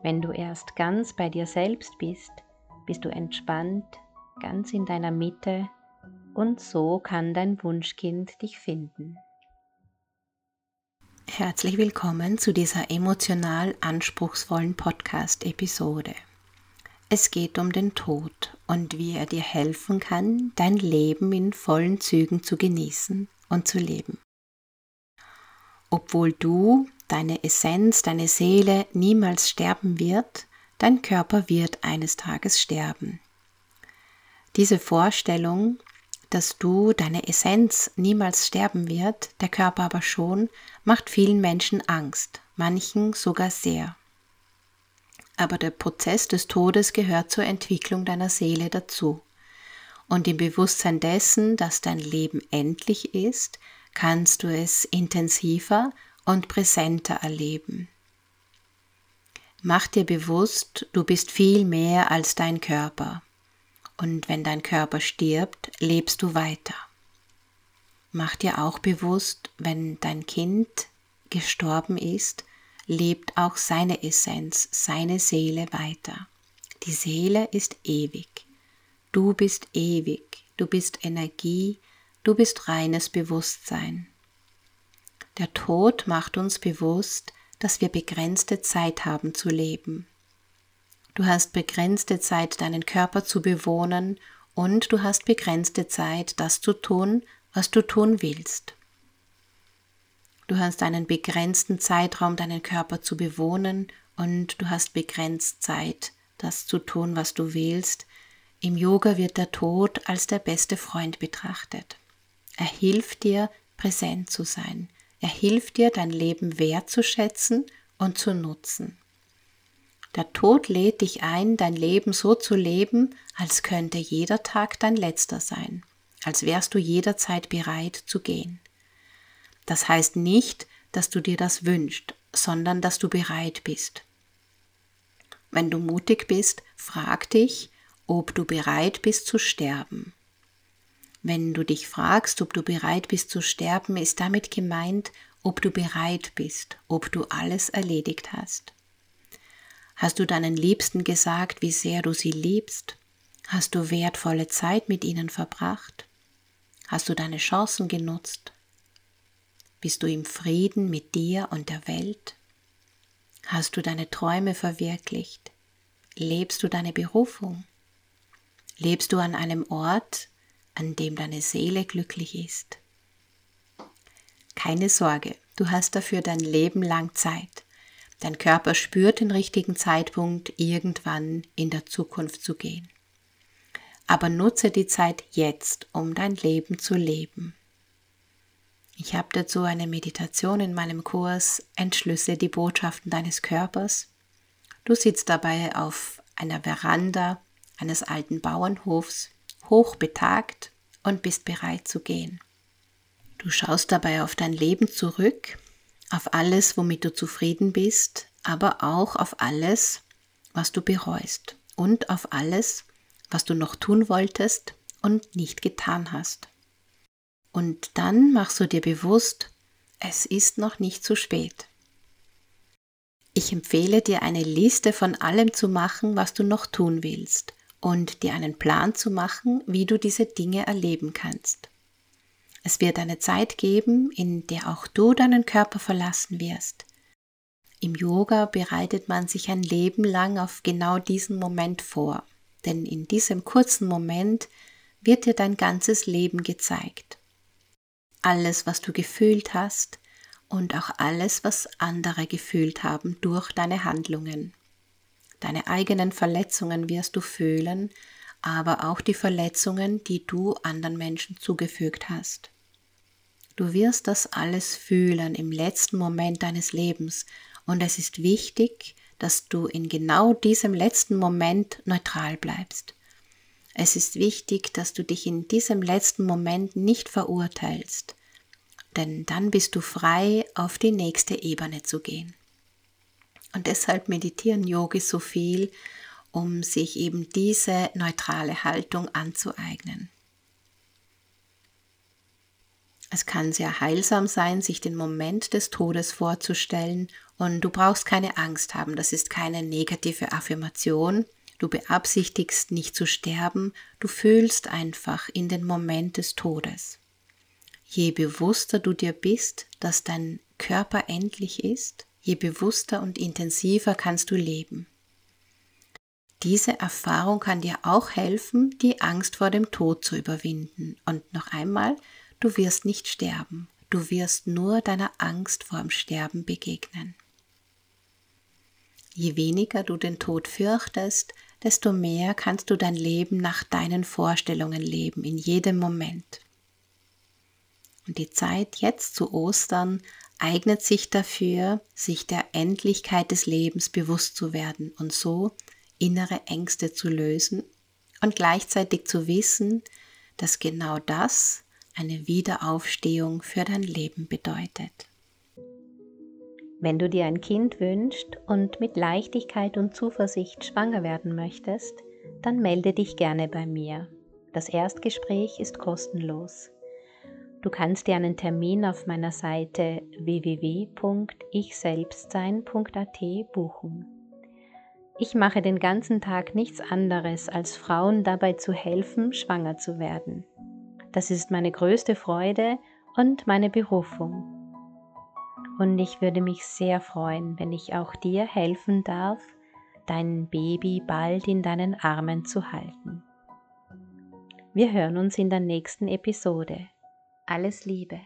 Wenn du erst ganz bei dir selbst bist, bist du entspannt, ganz in deiner Mitte und so kann dein Wunschkind dich finden. Herzlich willkommen zu dieser emotional anspruchsvollen Podcast-Episode. Es geht um den Tod und wie er dir helfen kann, dein Leben in vollen Zügen zu genießen und zu leben. Obwohl du deine Essenz, deine Seele niemals sterben wird, dein Körper wird eines Tages sterben. Diese Vorstellung, dass du, deine Essenz niemals sterben wird, der Körper aber schon, macht vielen Menschen Angst, manchen sogar sehr. Aber der Prozess des Todes gehört zur Entwicklung deiner Seele dazu. Und im Bewusstsein dessen, dass dein Leben endlich ist, kannst du es intensiver und präsenter erleben. Mach dir bewusst, du bist viel mehr als dein Körper. Und wenn dein Körper stirbt, lebst du weiter. Mach dir auch bewusst, wenn dein Kind gestorben ist, lebt auch seine Essenz, seine Seele weiter. Die Seele ist ewig. Du bist ewig. Du bist Energie. Du bist reines Bewusstsein. Der Tod macht uns bewusst, dass wir begrenzte Zeit haben zu leben. Du hast begrenzte Zeit, deinen Körper zu bewohnen und du hast begrenzte Zeit, das zu tun, was du tun willst. Du hast einen begrenzten Zeitraum, deinen Körper zu bewohnen und du hast begrenzt Zeit, das zu tun, was du willst. Im Yoga wird der Tod als der beste Freund betrachtet. Er hilft dir, präsent zu sein. Er hilft dir, dein Leben wertzuschätzen und zu nutzen. Der Tod lädt dich ein, dein Leben so zu leben, als könnte jeder Tag dein letzter sein, als wärst du jederzeit bereit zu gehen. Das heißt nicht, dass du dir das wünschst, sondern dass du bereit bist. Wenn du mutig bist, frag dich, ob du bereit bist zu sterben. Wenn du dich fragst, ob du bereit bist zu sterben, ist damit gemeint, ob du bereit bist, ob du alles erledigt hast. Hast du deinen Liebsten gesagt, wie sehr du sie liebst? Hast du wertvolle Zeit mit ihnen verbracht? Hast du deine Chancen genutzt? Bist du im Frieden mit dir und der Welt? Hast du deine Träume verwirklicht? Lebst du deine Berufung? Lebst du an einem Ort, an dem deine Seele glücklich ist. Keine Sorge, du hast dafür dein Leben lang Zeit. Dein Körper spürt den richtigen Zeitpunkt, irgendwann in der Zukunft zu gehen. Aber nutze die Zeit jetzt, um dein Leben zu leben. Ich habe dazu eine Meditation in meinem Kurs Entschlüsse die Botschaften deines Körpers. Du sitzt dabei auf einer Veranda eines alten Bauernhofs hochbetagt und bist bereit zu gehen. Du schaust dabei auf dein Leben zurück, auf alles, womit du zufrieden bist, aber auch auf alles, was du bereust und auf alles, was du noch tun wolltest und nicht getan hast. Und dann machst du dir bewusst, es ist noch nicht zu spät. Ich empfehle dir eine Liste von allem zu machen, was du noch tun willst und dir einen Plan zu machen, wie du diese Dinge erleben kannst. Es wird eine Zeit geben, in der auch du deinen Körper verlassen wirst. Im Yoga bereitet man sich ein Leben lang auf genau diesen Moment vor, denn in diesem kurzen Moment wird dir dein ganzes Leben gezeigt. Alles, was du gefühlt hast und auch alles, was andere gefühlt haben durch deine Handlungen. Deine eigenen Verletzungen wirst du fühlen, aber auch die Verletzungen, die du anderen Menschen zugefügt hast. Du wirst das alles fühlen im letzten Moment deines Lebens Und es ist wichtig, dass du in genau diesem letzten Moment neutral bleibst. Es ist wichtig, dass du dich in diesem letzten Moment nicht verurteilst, denn dann bist du frei, auf die nächste Ebene zu gehen. Und deshalb meditieren Yogis so viel, um sich eben diese neutrale Haltung anzueignen. Es kann sehr heilsam sein, sich den Moment des Todes vorzustellen und du brauchst keine Angst haben, das ist keine negative Affirmation, du beabsichtigst nicht zu sterben, du fühlst einfach in den Moment des Todes. Je bewusster du dir bist, dass dein Körper endlich ist, je bewusster und intensiver kannst du leben. Diese Erfahrung kann dir auch helfen, die Angst vor dem Tod zu überwinden. Und noch einmal, du wirst nicht sterben, du wirst nur deiner Angst vor dem Sterben begegnen. Je weniger du den Tod fürchtest, desto mehr kannst du dein Leben nach deinen Vorstellungen leben, in jedem Moment. Und die Zeit jetzt zu Ostern eignet sich dafür, sich der Endlichkeit des Lebens bewusst zu werden und so innere Ängste zu lösen und gleichzeitig zu wissen, dass genau das eine Wiederaufstehung für dein Leben bedeutet. Wenn du dir ein Kind wünschst und mit Leichtigkeit und Zuversicht schwanger werden möchtest, dann melde dich gerne bei mir. Das Erstgespräch ist kostenlos. Du kannst dir einen Termin auf meiner Seite www.ichselbstsein.at buchen. Ich mache den ganzen Tag nichts anderes, als Frauen dabei zu helfen, schwanger zu werden. Das ist meine größte Freude und meine Berufung. Und ich würde mich sehr freuen, wenn ich auch dir helfen darf, dein Baby bald in deinen Armen zu halten. Wir hören uns in der nächsten Episode. Alles Liebe.